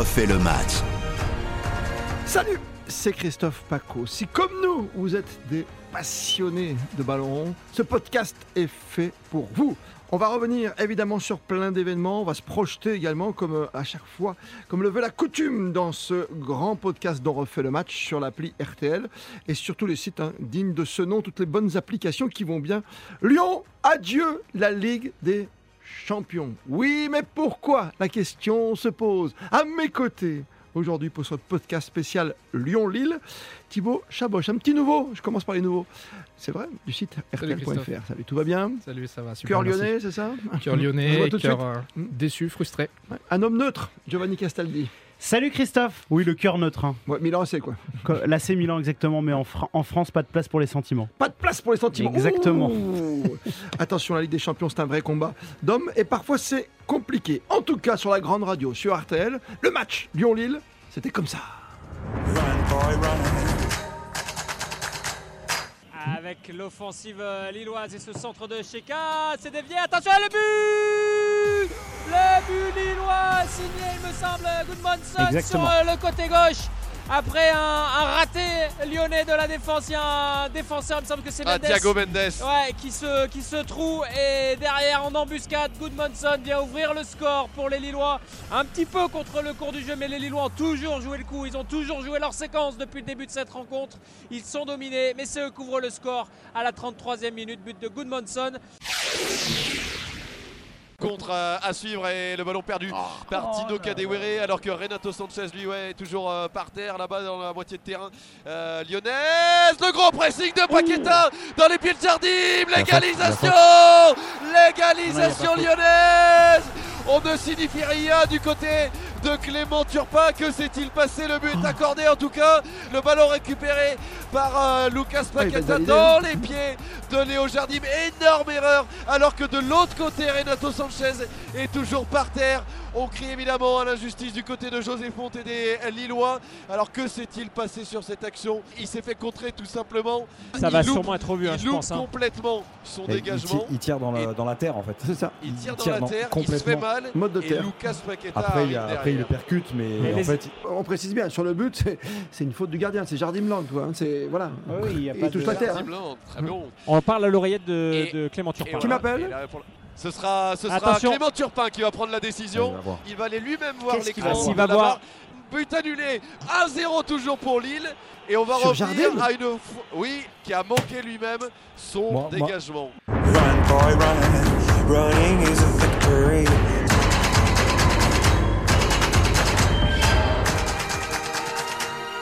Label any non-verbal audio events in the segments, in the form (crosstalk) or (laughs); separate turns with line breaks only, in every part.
refait le match.
Salut, c'est Christophe Paco. Si comme nous, vous êtes des passionnés de ballon rond, ce podcast est fait pour vous. On va revenir évidemment sur plein d'événements, on va se projeter également comme euh, à chaque fois, comme le veut la coutume dans ce grand podcast dont refait le match sur l'appli RTL et sur tous les sites hein, dignes de ce nom, toutes les bonnes applications qui vont bien. Lyon, adieu la Ligue des champions. Oui, mais pourquoi La question se pose. À mes côtés, aujourd'hui pour ce podcast spécial Lyon-Lille. Thibaut Chaboch, un petit nouveau, je commence par les nouveaux. C'est vrai, du site rtl.fr. Salut, tout va bien
Salut, ça va super.
Cœur lyonnais, c'est ça
Cœur lyonnais, cœur euh, déçu, frustré.
Ouais. Un homme neutre, Giovanni Castaldi.
Salut Christophe Oui, le cœur neutre. hein.
Ouais, Milan, c'est quoi
Là, c'est Milan exactement, mais en, Fra- en France, pas de place pour les sentiments.
Pas de place pour les sentiments.
Exactement.
Ouh. Attention, la Ligue des Champions, c'est un vrai combat d'hommes et parfois c'est compliqué. En tout cas, sur la grande radio, sur RTL, le match Lyon-Lille, c'était comme ça.
Avec l'offensive euh, lilloise et ce centre de Sheka, c'est dévié, attention le but Le but lillois signé il me semble Goodmanson sur euh, le côté gauche après un, un raté lyonnais de la défense, il y a un défenseur, il me semble que c'est
Ah,
Mendes.
Thiago Mendes.
Ouais, qui se, qui se trouve et derrière en embuscade, Goodmanson vient ouvrir le score pour les Lillois. Un petit peu contre le cours du jeu, mais les Lillois ont toujours joué le coup. Ils ont toujours joué leur séquence depuis le début de cette rencontre. Ils sont dominés, mais c'est eux qui ouvrent le score à la 33e minute. But de Goodmanson.
Contre euh, à suivre et le ballon perdu par Tino Kadewere alors que Renato Sanchez lui ouais, est toujours euh, par terre là-bas dans la moitié de terrain. Euh, lyonnaise. Le gros pressing de Paqueta dans les pieds de Jardim. L'égalisation. L'égalisation lyonnaise. On ne signifie rien du côté de Clément Turpin. Que s'est-il passé? Le but accordé en tout cas. Le ballon récupéré par euh, Lucas
Ah,
Paqueta dans les pieds de Léo Jardim. Énorme erreur alors que de l'autre côté Renato Sanchez est toujours par terre. On crie évidemment à l'injustice du côté de José Fonte et des Lillois. Alors que s'est-il passé sur cette action? Il s'est fait contrer tout simplement.
Ça
Il
va
loupe-
sûrement être revu, hein,
il
je
loupe
pense. hein.
complètement son
Et
dégagement.
tire, il tire dans, la,
Et-
dans la terre en fait.
C'est ça.
Il tire dans
tire
la
dans-
terre, il se fait
complètement.
mal.
Mode de
et
terre.
Lucas Paqueta
Après, il,
arrive
a- après, il le percute, mais,
Mais
en
les-
fait,
On précise bien, sur le but, c'est- une faute du gardien, c'est Jardim Blanc, toi. hein, C'est voilà.
Oui, il y a
Il
pas
touche
de-
la terre. hein.
Visiblement, Très bon.
On parle à l'oreillette de,
Et-
de Clément Turpin.
voilà.
Qui m'appelle
Ce sera, ce sera. Clément Turpin qui va prendre la décision.
va.
Il va aller lui-même voir l'écran. de
va voir-.
But annulé. 1-0 toujours pour Lille. Et on va
Sur
revenir
Jardim
à une oui qui a manqué lui-même son
Moi- moi-
dégagement.
Run, boy, run. Running is a victory.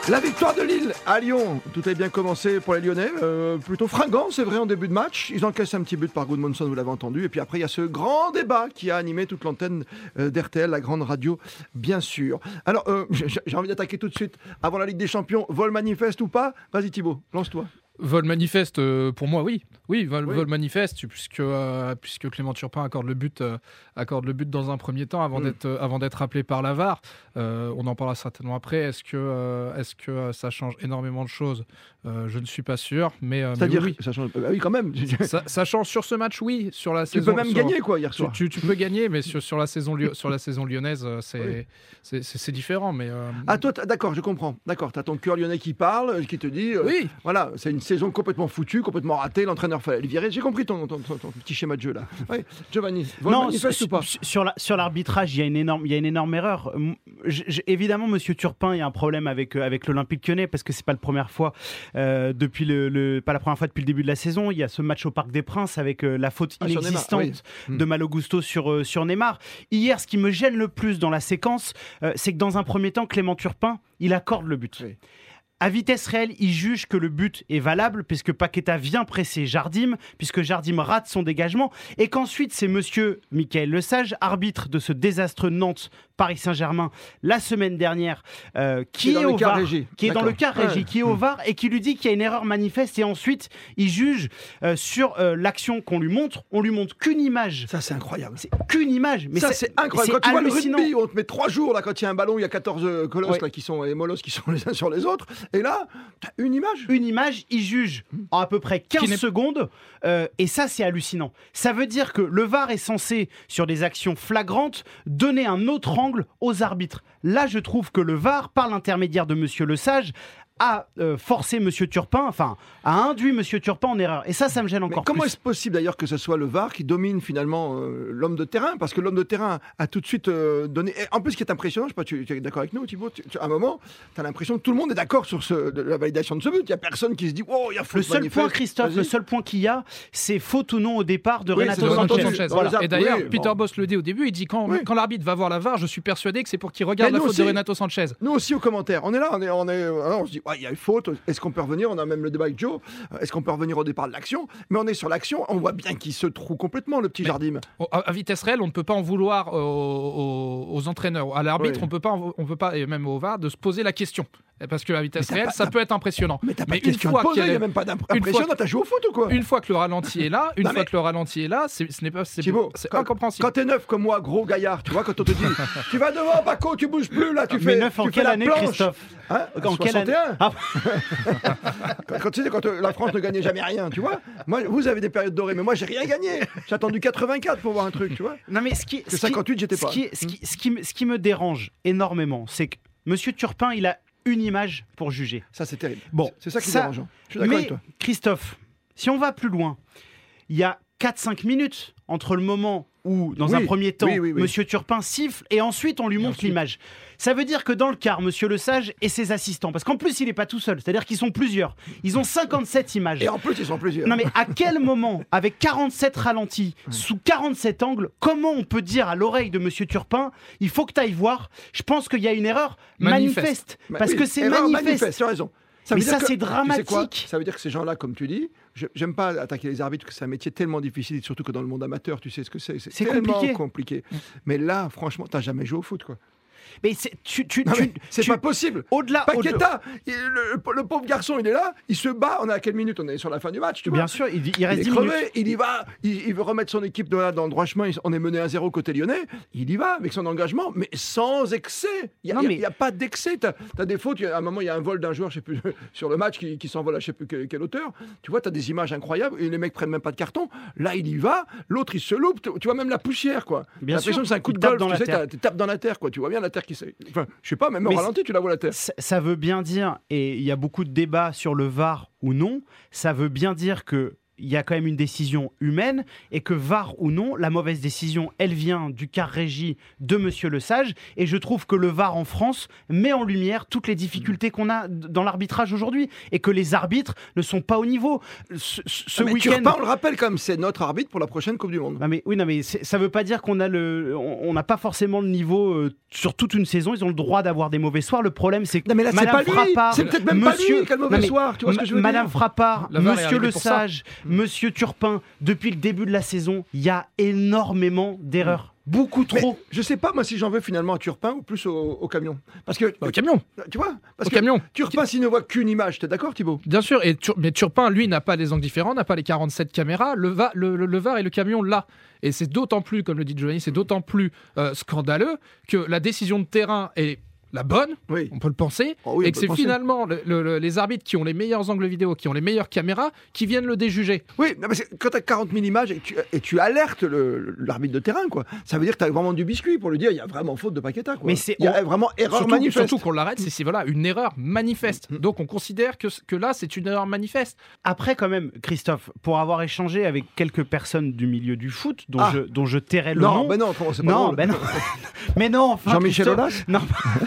La victoire de Lille à Lyon. Tout a bien commencé pour les Lyonnais. Euh, plutôt fringant, c'est vrai, en début de match. Ils encaissent un petit but par Goodmanson, vous l'avez entendu. Et puis après, il y a ce grand débat qui a animé toute l'antenne euh, d'RTL, la grande radio, bien sûr. Alors, euh, (laughs) j'ai envie d'attaquer tout de suite. Avant la Ligue des Champions, vol manifeste ou pas? Vas-y Thibaut, lance-toi.
Vol manifeste, euh, pour moi, oui. Oui, vol,
Oui.
vol manifeste, puisque, euh, puisque Clément Turpin accorde le but, euh, accorde le but dans un premier temps avant
Mm.
d'être d'être appelé par la VAR. Euh, on en parlera certainement après. Est-ce que, est-ce que ça change énormément de choses? Je ne suis pas sûr, mais,
C'est-à-dire,
oui.
ça change. Ah oui, quand même. (laughs)
Ça, ça change sur ce match, oui. Sur la
tu
saison,
peux même
sur-
gagner, quoi, hier soir.
tu- tu peux (laughs) gagner, mais sur, sur la saison sur la saison lyonnaise, c'est
Oui.
différent. Mais
Ah, toi, d'accord, je comprends. D'accord, t'as ton cœur lyonnais qui parle, qui te dit.
oui,
Voilà, c'est une saison complètement foutue, complètement ratée. L'entraîneur fallait le virer. J'ai compris ton, ton- ton- ton petit schéma de jeu là. Oui, Giovanni,
Non, sur,
ou pas
sur- sur la- sur l'arbitrage, il y a une énorme, il y a une énorme erreur. M- j- j- évidemment, Monsieur Turpin, il y a un problème avec euh, avec l'Olympique Lyonnais parce que c'est pas la première fois euh, depuis le, le- pas la première fois depuis le début de la saison. Il y a ce match au Parc des Princes avec euh, la faute
Ah, Neymar,
inexistante
oui.
de Malo Gusto sur euh, sur Neymar. Hier, ce qui me gêne le plus dans la séquence, c'est que dans un premier temps, Clément Turpin, il accorde le but.
Oui.
À vitesse réelle, il juge que le but est valable puisque Paqueta vient presser Jardim, puisque Jardim rate son dégagement, et qu'ensuite c'est monsieur Michael Lesage, arbitre de ce désastre Nantes Paris Saint-Germain la semaine dernière, euh, qui,
est dans
est
le
au
cas
VAR,
régie.
qui est dans le cas régie,
Ouais.
qui est au VAR et qui lui dit qu'il y a une erreur manifeste et ensuite il juge euh, sur euh, l'action qu'on lui montre. On lui montre qu'une image.
Ça, c'est incroyable.
C'est qu'une image. Mais
ça, c'est incroyable. Quand tu vois le
hallucinant.
rugby, on te met trois jours là, quand il y a un ballon, il y a 14 euh, colosses
Ouais.
là, qui sont, et molosses qui (laughs) sont les uns sur les autres. Et là, t'as une image.
une image, il juge en à peu près 15
n'est-
secondes. euh, et ça, c'est hallucinant. Ça veut dire que le VAR est censé, sur des actions flagrantes, donner un autre angle aux arbitres. Là, je trouve que le VAR, par l'intermédiaire de Monsieur Le Sage, a euh, forcé Monsieur Turpin, enfin, a induit Monsieur Turpin en erreur. Et ça, ça me gêne
Mais
encore
comment
plus.
est-ce possible d'ailleurs que ce soit le VAR qui domine finalement euh, l'homme de terrain? Parce que l'homme de terrain a tout de suite euh, donné. et en plus, ce qui est impressionnant, je sais pas, tu, tu es d'accord avec nous, Thibaut tu- tu- À un moment, tu as l'impression que tout le monde est d'accord sur ce, de la validation de ce but. Il n'y a personne qui se dit Oh, il y a
Le
faute
seul
manifeste.
point, Christophe,
Vas-y.
le seul point qu'il y a, c'est faute ou non au départ de
Oui,
Renato
Sanchez.
Sanchez.
Voilà.
Et d'ailleurs,
Oui,
Peter
bon.
Boss le dit au début, il dit quand,
Oui.
quand l'arbitre va voir la VAR, je suis persuadé que c'est pour qu'il regarde
Mais
la faute de. Renato Sanchez.
Nous aussi aux commentaires, on est là, on est, on est, euh, on se dit, ouais, il y a une faute, est-ce qu'on peut revenir? On a même le débat avec Joe, euh, est-ce qu'on peut revenir au départ de l'action? Mais on est sur l'action, on voit bien qu'il se trouve complètement, le petit Jardim.
À, vitesse réelle, on ne peut pas en vouloir aux, aux- entraîneurs, à l'arbitre,
Oui.
on peut pas, on peut pas, et même au VAR, de se poser la question. Parce que à vitesse réelle,
pas-
ça peut être impressionnant.
Mais t'as pas de
une
question
fois
poser,
qu'il
il
y
n'y
a-
même pas
fois-
d'impression, t'as joué au foot ou quoi?
Une fois que le ralenti est là, une
Non,
fois
mais-
que le ralenti est là, c'est- ce n'est pas, c'est
Thibaut,
c'est
quand-
incompréhensible.
Quand t'es neuf comme moi, gros gaillard, tu vois, quand on te dit (laughs) tu vas devant, Paco, tu bouges plus là, tu
Mais
fais.
neuf en
tu fais
quelle
la
année,
planche.
Christophe?
Hein?
En quelle année?
61
Ah. (laughs)
quand, quand tu sais, quand euh, la France ne gagnait jamais rien, tu vois. Moi, vous avez des périodes dorées, mais moi, j'ai rien gagné. J'ai attendu 84 pour voir un truc, tu vois.
Non mais ce qui,
Que
ce qui-
58, j'étais pas.
qui- ce qui- ce qui me- ce qui me dérange énormément, c'est que Monsieur Turpin, il a une image pour juger.
Ça, c'est terrible.
Bon,
C'est ça qui est
ça-
dérangeant. Je suis d'accord
Mais
avec toi.
Christophe, si on va plus loin, il y a 4-5 minutes entre le moment où, dans
Oui,
un premier temps,
oui, oui.
Monsieur Turpin siffle et ensuite on lui montre l'image. Ça veut dire que dans le quart, Monsieur Le Sage et ses assistants, parce qu'en plus il n'est pas tout seul, c'est-à-dire qu'ils sont plusieurs, ils ont 57 images.
Et en plus, ils sont plusieurs.
Non mais à quel (laughs) moment, avec 47 ralentis, sous 47 angles, comment on peut dire à l'oreille de Monsieur Turpin, il faut que tu ailles voir Je pense qu'il y a une erreur manifeste.
Manifeste.
Bah
parce que c'est manifeste.
Tu as raison. Ça
Mais ça,
que-
c'est
tu sais quoi
dramatique.
ça veut dire que ces gens-là, comme tu dis, j'aime pas attaquer les arbitres, que c'est un métier tellement difficile, surtout que dans le monde amateur, tu sais ce que c'est.
C'est
tellement
compliqué.
compliqué. Mais là, franchement, t'as jamais joué au foot, quoi.
Mais c'est- tu, tu, tu-
pas possible.
au-delà.
Paqueta, il- le, le pauvre garçon, il est là, il se bat. On est à quelle minute On est sur la fin du match, tu vois.
Bien sûr, il, il
Il
reste
est
10
crevé,
minutes.
il y va, il, il veut remettre son équipe dans, dans le droit chemin. il- On est mené à zéro côté lyonnais. Il y va avec son engagement, mais sans excès. Il n'y a, il il pas d'excès. Tu as, des fautes. il À un moment, il y a un vol d'un joueur, je sais plus, (laughs) sur le match qui, qui s'envole à je sais plus quelle, quelle hauteur. Tu vois, tu as des images incroyables et les mecs prennent même pas de carton. Là, il y va, l'autre, il se loupe. Tu, vois même la poussière, quoi.
Bien sûr,
c'est un coup
il
de
tape
golf.
dans
tu sais, tapes dans la terre, quoi. Tu vois bien la terre qui s'est. Enfin, je sais pas, même au ralenti, tu la vois la terre.
Ça, ça veut bien dire, et il y a beaucoup de débats sur le VAR ou non, ça veut bien dire que il y a quand même une décision humaine et que VAR ou non, la mauvaise décision, elle vient du car régie de Monsieur Le Sage. Et je trouve que le VAR en France met en lumière toutes les difficultés qu'on a dans l'arbitrage aujourd'hui et que les arbitres ne sont pas au niveau. Ce, ce-
Ah,
week-end.
On le rappelle quand même, c'est notre arbitre pour la prochaine Coupe du Monde.
Non mais, oui, non, mais ça veut pas dire qu'on a le, on n'a pas forcément le niveau euh, sur toute une saison. Ils ont le droit d'avoir des mauvais soirs. Le problème, c'est que
Non, mais là, c'est
Madame. Frappard,
C'est peut-être même pas
Monsieur-
lui mauvais
Non, mais
soir. Tu vois ce que je veux
Madame
dire
Frappard, Monsieur Le. Sage, Monsieur Turpin, depuis le début de la saison, il y a énormément d'erreurs. Beaucoup
Mais
trop.
je sais pas moi si j'en veux finalement à Turpin ou plus au, au camion. Parce que
Au camion,
tu vois, parce
au
que
camion.
Turpin s'il ne voit qu'une image, t'es d'accord Thibaut?
Bien sûr, et Tur- mais Turpin, lui, n'a pas les angles différents, n'a pas les 47 caméras. Le, va, le, le- le VAR et le camion, là. Et c'est d'autant plus, comme le dit Giovanni, c'est d'autant plus euh, scandaleux que la décision de terrain est la bonne,
Oui.
on peut le penser,
Oh oui,
et que c'est finalement le- le- le- les arbitres qui ont les meilleurs angles vidéo, qui ont les meilleures caméras, qui viennent le déjuger.
Oui, non, mais c'est- quand t'as 40 000 images et tu, et tu alertes le- l'arbitre de terrain, quoi, ça veut dire que t'as vraiment du biscuit pour lui dire il y a vraiment faute de Paqueta. Quoi.
Mais c'est-
il y a
on-
vraiment erreur
Surtout,
manifeste.
surtout qu'on l'arrête, c'est voilà, une erreur manifeste.
Mm.
Donc on considère que, que là, c'est une erreur manifeste.
Après, quand même, Christophe, pour avoir échangé avec quelques personnes du milieu du foot, dont,
Ah.
je, dont je tairai le
non,
nom.
ben non, comment c'est pas
non,
drôle.
ben non. (laughs) mais non, enfin.
Jean-Michel Aulas (laughs)
Non,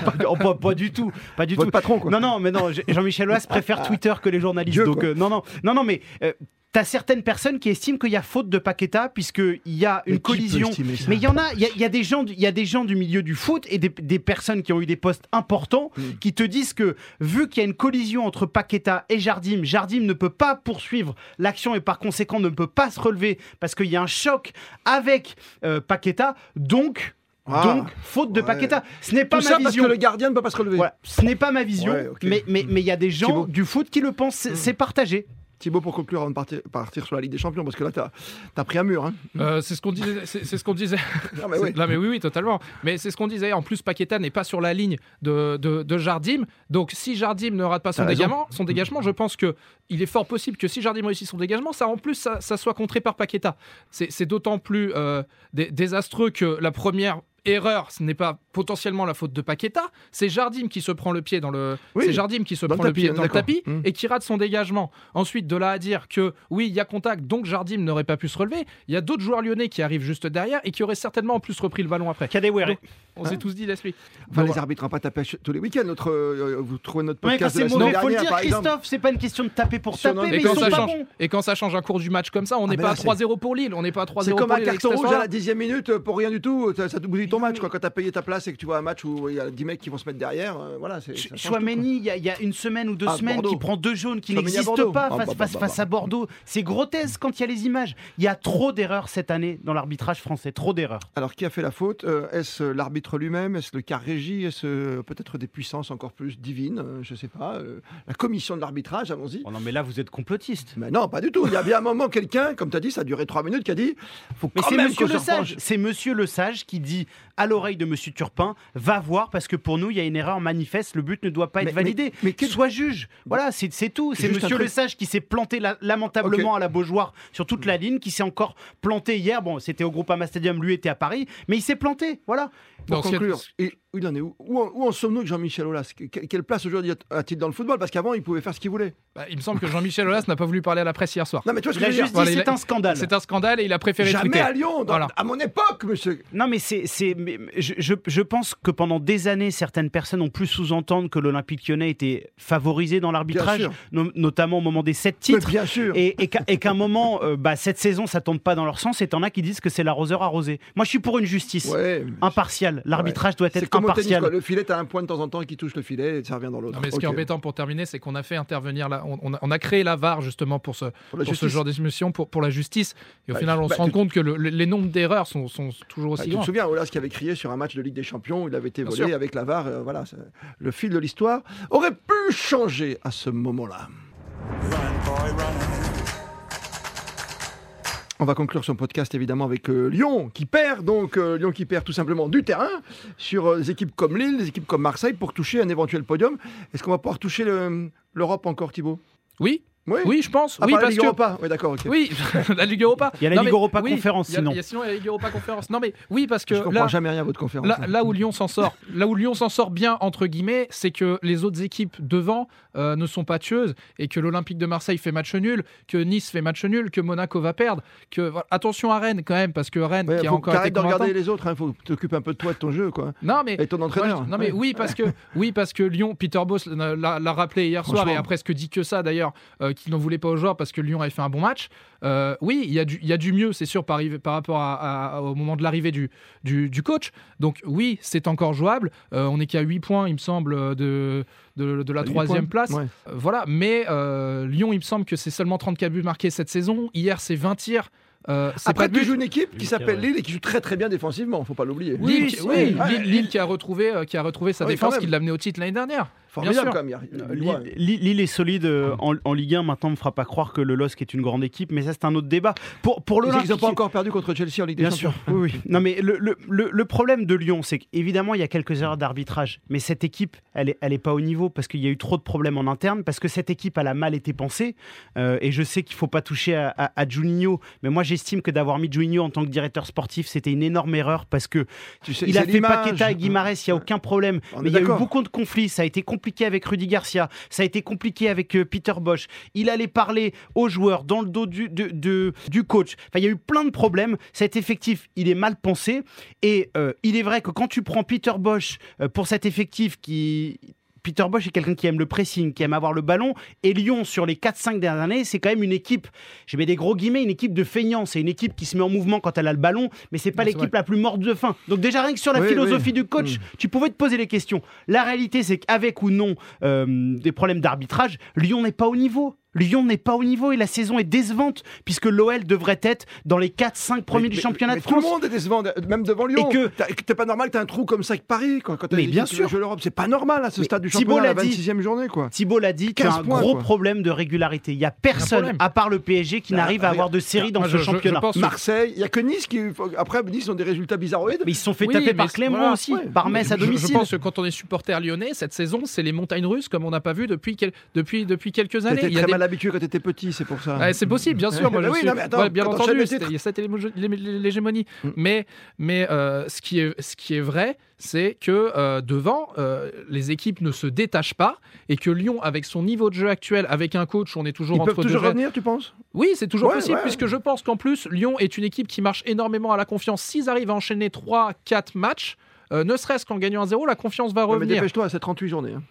pas, oh, pas- pas du tout. Pas du
Votre
tout.
patron, quoi.
Non, non, mais non, Jean-Michel Aulas préfère Twitter que les journalistes.
Dieu,
donc,
quoi.
euh, non, non, non, non, mais. euh, T'as certaines personnes qui estiment qu'il y a faute de Paqueta puisqu'il y a une collision. Mais il y en a, il y a, il y a des gens, du- il y a des gens du milieu du foot et des, des personnes qui ont eu des postes importants
Mm.
qui te disent que vu qu'il y a une collision entre Paqueta et Jardim, Jardim ne peut pas poursuivre l'action et par conséquent ne peut pas se relever parce qu'il y a un choc avec euh, Paqueta. Donc,
Ah,
donc faute de
ouais.
Paqueta. Ce n'est pas
Tout
ma
ça parce
vision.
que le gardien ne peut pas se relever.
Voilà, ce n'est pas ma vision,
Ouais,
mais mais mais il y a des gens
Thibaut.
du foot qui le pensent. C'est- C'est partagé.
Thibaut, pour conclure, avant de partir, partir sur la Ligue des Champions, parce que là, t'as as pris un mur. Hein.
Euh, c'est ce qu'on disait. C'est c'est ce qu'on disait. (laughs)
Non, mais oui.
C'est- Non, mais oui, oui, totalement. Mais c'est ce qu'on disait. En plus, Paqueta n'est pas sur la ligne de, de, de Jardim. Donc, si Jardim ne rate pas son dégagement, son dégagement, je pense que il est fort possible que si Jardim réussit son dégagement, ça en plus, ça, ça soit contré par Paqueta. C'est c'est d'autant plus euh, dé- désastreux que la première erreur, ce n'est pas potentiellement la faute de Paqueta, c'est Jardim qui se prend le pied dans le,
Oui,
c'est Jardim qui se
le
prend le
tapis,
pied dans le tapis
Mm.
et qui rate son dégagement. Ensuite, de là à dire que oui, il y a contact, donc Jardim n'aurait pas pu se relever. Il y a d'autres joueurs lyonnais qui arrivent juste derrière et qui auraient certainement en plus repris le ballon après. Donc, On s'est
Hein
tous dit, laisse-lui.
Enfin,
Bon,
les arbitres n'ont pas tapé tous les week-ends. Notre, euh, vous trouvez notre
Ouais,
podcast de
c'est
la semaine
mauvais, faut le
dernière,
dire. Christophe. C'est pas une question de taper pour taper,
Et
mais ils
quand,
sont
ça
pas
change,
bons.
et quand ça change un cours du match comme ça, on n'est
mais
pas à
c'est-
3-0 pour Lille, on n'est pas à 3-0
C'est
pour
comme un
Lille. avec
carton rouge à la dixième minute euh, pour rien du tout. Ça, ça te bousille ton match. Quoi. Quand tu as payé ta place et que tu vois un match où il y a 10 mecs qui vont se mettre derrière, euh, voilà.
Chouameni, il y, a- il y a une semaine ou deux
Ah,
semaine,
Bordeaux.
qui prend deux jaunes qui n'existent pas
Ah,
face,
bah,
face-
bah,
face
bah.
à Bordeaux. C'est grotesque quand il y a les images. Il y a trop d'erreurs cette année dans l'arbitrage français. Trop d'erreurs.
Alors, qui a fait la faute Euh, Est-ce l'arbitre lui-même? Est-ce le car régie? Est-ce euh, peut-être des puissances encore plus divines? Euh, Je sais pas. euh, la commission de l'arbitrage, allons-y.
Oh non, mais là, vous êtes complotiste.
Mais non, pas du tout. Il y a bien un moment, quelqu'un, comme tu as dit, ça a duré trois minutes, qui a dit faut
Mais
quand
c'est
même
Monsieur
qu'on
Le Sage. C'est Monsieur Le Sage qui dit à l'oreille de Monsieur Turpin va voir parce que pour nous, il y a une erreur manifeste. Le but ne doit pas
Mais-
être validé.
mais- mais
Sois juge. Voilà, c'est tout. C'est Monsieur
truc.
Le Sage qui s'est planté la- lamentablement à la Beaujoire sur toute la ligne, qui s'est encore planté hier. Bon, c'était au Groupama Stadium, lui était à Paris, mais il s'est planté. Voilà.
Pour
Donc,
conclure, il en est où Où, en- où en sommes-nous avec Jean-Michel Aulas? Que- Quelle place aujourd'hui a-t-il dans le football? Parce qu'avant, il pouvait faire ce qu'il voulait.
Bah, il me semble que Jean-Michel Aulas n'a pas voulu parler à la presse hier soir.
Non, mais tu vois ce
Il
que
a
je veux dire?
juste dit
Voilà, il
c'est
a-
un scandale.
C'est un scandale et il a préféré
Jamais
tweeter.
à Lyon, dans-
Voilà.
à mon époque, monsieur.
Non, mais c'est, je, je, je pense que pendant des années, certaines personnes ont pu sous-entendre que l'Olympique lyonnais était favorisé dans l'arbitrage, no- notamment au moment des sept
Mais
titres.
bien sûr.
Et, et qu'à, un moment, euh, bah, cette saison, ça tombe pas dans leur sens, et t'en as qui disent que c'est l'arroseur arrosé. Moi, je suis pour une justice
Ouais.
impartiale. L'arbitrage doit être
comme au tennis,
impartial.
quoi. Le filet, t'as un point de temps en temps qui touche le filet et ça revient dans l'autre.
Non, mais ce qui est embêtant pour terminer, c'est qu'on a fait intervenir on, on a, créé la VAR justement pour ce,
Pour la
pour ce
justice.
genre d'émission, pour, pour la justice. Et au
Bah,
final, on
bah,
se rend
tu-
compte que le- le- les nombres d'erreurs sont, sont toujours aussi
tu te
grands.
souviens, Olas qui avait crié sur un match de Ligue des Champions, il avait été
Bien
volé
sûr.
avec la VAR. euh, voilà, le fil de l'histoire aurait pu changer à ce moment-là.
Run, boy, run.
On va conclure son podcast évidemment avec euh, Lyon qui perd donc euh, Lyon qui perd tout simplement du terrain sur euh, des équipes comme Lille, des équipes comme Marseille pour toucher un éventuel podium. Est-ce qu'on va pouvoir toucher le- l'Europe encore, Thibaut?
Oui,
Oui?
oui, je pense.
À
oui,
la Ligue
que
Europa. Oui, d'accord. ok.
oui, (laughs) la Ligue Europa.
Il y a la
Non,
Ligue
mais
Europa
oui,
Conférence,
il y a-
sinon.
il y a sinon il y a la Ligue Europa Conférence. Non mais oui parce que
Je comprends
là,
jamais rien à votre conférence.
Là, là où Lyon s'en sort, là où Lyon s'en sort bien entre guillemets, c'est que les autres équipes devant euh, ne sont pas tueuses et que l'Olympique de Marseille fait match nul, que Nice fait match nul, que Monaco va perdre. Que voilà. attention à Rennes quand même parce que Rennes
Ouais,
qui a
faut
encore
t'arrêtes de regarder les autres. Il faut que tu t'occupes un peu de toi, de ton jeu, quoi.
Non mais
Et ton entraîneur.
moi, je- non mais
Ouais.
oui parce que (laughs) oui parce que Lyon, Peter Boss l'a rappelé hier soir et a presque dit que ça d'ailleurs euh, qu'il n'en voulait pas aux joueurs parce que Lyon avait fait un bon match. Euh, oui, il y a du il y a du mieux c'est sûr par, rapport à- à- au moment de l'arrivée du, du du coach. Donc oui c'est encore jouable. Euh, on est qu'à 8 points il me semble de de, de la troisième place.
Ouais.
Euh, voilà mais euh, Lyon il me semble que c'est seulement 34 buts marqués cette saison. Hier c'est 20 tirs. Euh, c'est
Après, tu joues une équipe qui s'appelle. Lille et qui joue très très bien défensivement. Faut pas l'oublier.
Lille,
Oui,
Ah,
Lille- qui a retrouvé, euh, qui a retrouvé sa
Oui, quand
défense, qui l'a amené au titre l'année dernière.
Formidable quand même.
Lille, est solide euh, en, en Ligue 1. Maintenant, on ne me fera pas croire que le LOSC est une grande équipe, mais ça, c'est un autre débat. Pour, pour
Ils
l'Olympique.
n'ont pas encore perdu contre Chelsea en Ligue des
Bien
Champions.
sûr, oui, oui. Non, mais le, le- le- le problème de Lyon, c'est qu'évidemment, il y a quelques erreurs d'arbitrage. Mais cette équipe, elle n'est elle est pas au niveau parce qu'il y a eu trop de problèmes en interne, parce que cette équipe, elle a mal été pensée. Euh, et je sais qu'il ne faut pas toucher à, à, à Juninho, mais moi, j'estime que d'avoir mis Juninho en tant que directeur sportif, c'était une énorme erreur parce que
Tu sais,
il a fait. Paqueta et Guimarães, il n'y a aucun problème.
On
Mais il y a eu beaucoup de conflits. Ça a été compliqué avec Rudy Garcia. Ça a été compliqué avec euh, Peter Bosch. Il allait parler aux joueurs dans le dos du coach. Enfin, il y a eu plein de problèmes. Cet effectif, il est mal pensé. Et euh, il est vrai que quand tu prends Peter Bosch euh, pour cet effectif qui. Peter Bosch est quelqu'un qui aime le pressing, qui aime avoir le ballon. Et Lyon, sur les 4-5 dernières années, c'est quand même une équipe, je mets des gros guillemets, une équipe de feignants. C'est une équipe qui se met en mouvement quand elle a le ballon, mais c'est pas l'équipe la plus morte de faim. Donc déjà, rien que sur la
Oui,
philosophie
oui.
du coach,
Mm.
tu pouvais te poser les questions. La réalité, c'est qu'avec ou non euh, des problèmes d'arbitrage, Lyon n'est pas au niveau. Lyon n'est pas au niveau et la saison est décevante puisque l'OL devrait être dans les 4-5 premiers
Mais-
du
mais-
championnat
mais
de
Tout le
France.
monde est décevant, même devant Lyon.
Et que-
T'es pas normal que t'as un trou comme ça avec Paris quand, quand t'as
Mais bien sûr.
l'Europe. C'est pas normal à ce
Mais
stade du championnat, la
l'a dit.
26e journée, quoi.
Thibaut l'a dit, tu as
15
un
points,
gros
quoi.
problème de régularité. Il y a personne, à part le PSG, qui
Bah,
n'arrive à avoir de série dans ce
je- je- je
championnat.
Marseille, il y a que Nice qui. Après, Nice ont des résultats bizarroïdes.
Mais ils se sont fait
Oui,
taper par
voilà,
aussi,
ouais.
par Metz à domicile.
Je pense que quand on est supporter lyonnais, cette saison, c'est les montagnes russes comme on n'a pas vu depuis, depuis, depuis quelques années.
été
Il y a
très
des
mal l'habitué quand t'étais petit, c'est pour ça.
Ouais, c'est possible, bien sûr. Moi, (laughs)
Bah
je
oui,
suis-
non, mais attends,
ouais, bien entendu, c'était- l'hégémonie.
Mm.
Mais, mais euh, ce, qui est, ce qui est vrai, c'est que euh, devant, euh, les équipes ne se détachent pas et que Lyon, avec son niveau de jeu actuel, avec un coach, on est toujours
Ils
entre
peuvent
deux
toujours revenir, tu penses?
Oui, c'est toujours
Ouais,
possible,
ouais.
puisque je pense qu'en plus, Lyon est une équipe qui marche énormément à la confiance. S'ils arrivent à enchaîner 3-4 matchs, euh, ne serait-ce qu'en gagnant 1-0, la confiance va
Ouais, Mais
revenir.
dépêche-toi, c'est 38 journées. hein.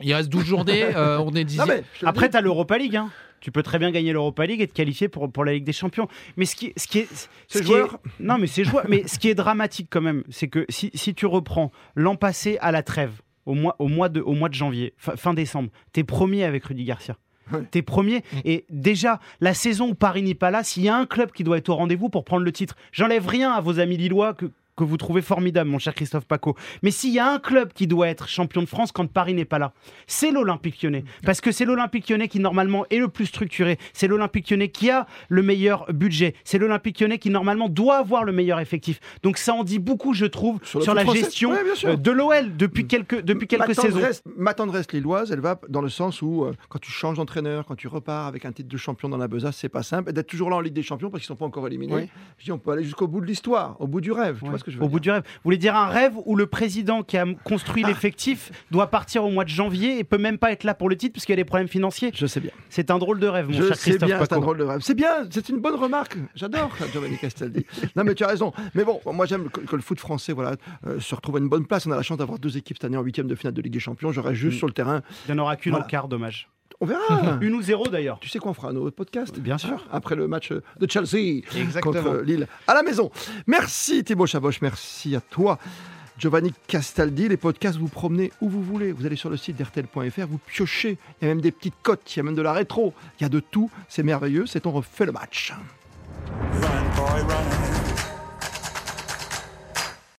Il reste 12 journées, (laughs) euh, on est 10
Non, mais, je te le
Après, tu as l'Europa League. hein. Tu peux très bien gagner l'Europa League et te qualifier pour, pour la Ligue des Champions. Mais ce qui, ce qui est. Ce qui est-
joueur.
Non, mais c'est joueur. mais ce qui est dramatique quand même, c'est que si, si tu reprends l'an passé à la trêve, au mois, au mois, de, au mois de janvier, fin, fin décembre, t'es premier avec Rudy Garcia.
Ouais.
T'es premier.
Mm.
Et déjà, la saison où Paris n'est pas là, s'il y a un club qui doit être au rendez-vous pour prendre le titre, j'enlève rien à vos amis lillois que, que vous trouvez formidable, mon cher Christophe Paco. Mais s'il y a un club qui doit être champion de France quand Paris n'est pas là, c'est l'Olympique lyonnais. Parce que c'est l'Olympique lyonnais qui, normalement, est le plus structuré. C'est l'Olympique lyonnais qui a le meilleur budget. C'est l'Olympique lyonnais qui, normalement, doit avoir le meilleur effectif. Donc ça en dit beaucoup, je trouve,
Sur
la
français.
gestion
Ouais,
euh, de l'OL depuis quelques, depuis quelques
ma
saisons.
ma tendresse lilloise, elle va dans le sens où euh, quand tu changes d'entraîneur, quand tu repars avec un titre de champion dans la besace, c'est pas simple. Et D'être toujours là en Ligue des Champions parce qu'ils sont pas encore éliminés.
Oui.
Je dis, on peut aller jusqu'au bout de l'histoire, au bout du rêve. Tu
Ouais.
vois ce que je veux
Au
dire
bout du rêve. Vous voulez dire un rêve où le président qui a construit l'effectif doit partir au mois de janvier et peut même pas être là pour le titre parce qu'il y a des problèmes financiers?
Je sais bien.
C'est un drôle de rêve, mon
Je
cher
sais
Christophe
bien, c'est un drôle de rêve. C'est bien, c'est une bonne remarque. J'adore (laughs) Giovanni Castaldi. Non, mais tu as raison. Mais bon, moi j'aime que, que le foot français voilà, euh, se retrouve à une bonne place. On a la chance d'avoir deux équipes cette année en huitième de finale de Ligue des Champions. J'aurais juste
Mm.
sur le terrain.
Il n'y en aura qu'une
Voilà.
en quart, dommage.
On verra. (laughs)
Une ou zéro d'ailleurs.
tu sais quoi, on fera un autre podcast
Bien sûr.
Après le match de Chelsea
Exactement.
contre Lille à la maison. Merci Thibaut Chaboch, merci à toi. Giovanni Castaldi, les podcasts, vous promenez où vous voulez. Vous allez sur le site d'RTL.fr, vous piochez. Il y a même des petites cotes, il y a même de la rétro. Il y a de tout. C'est merveilleux. C'est on refait le match.
Run, boy, run.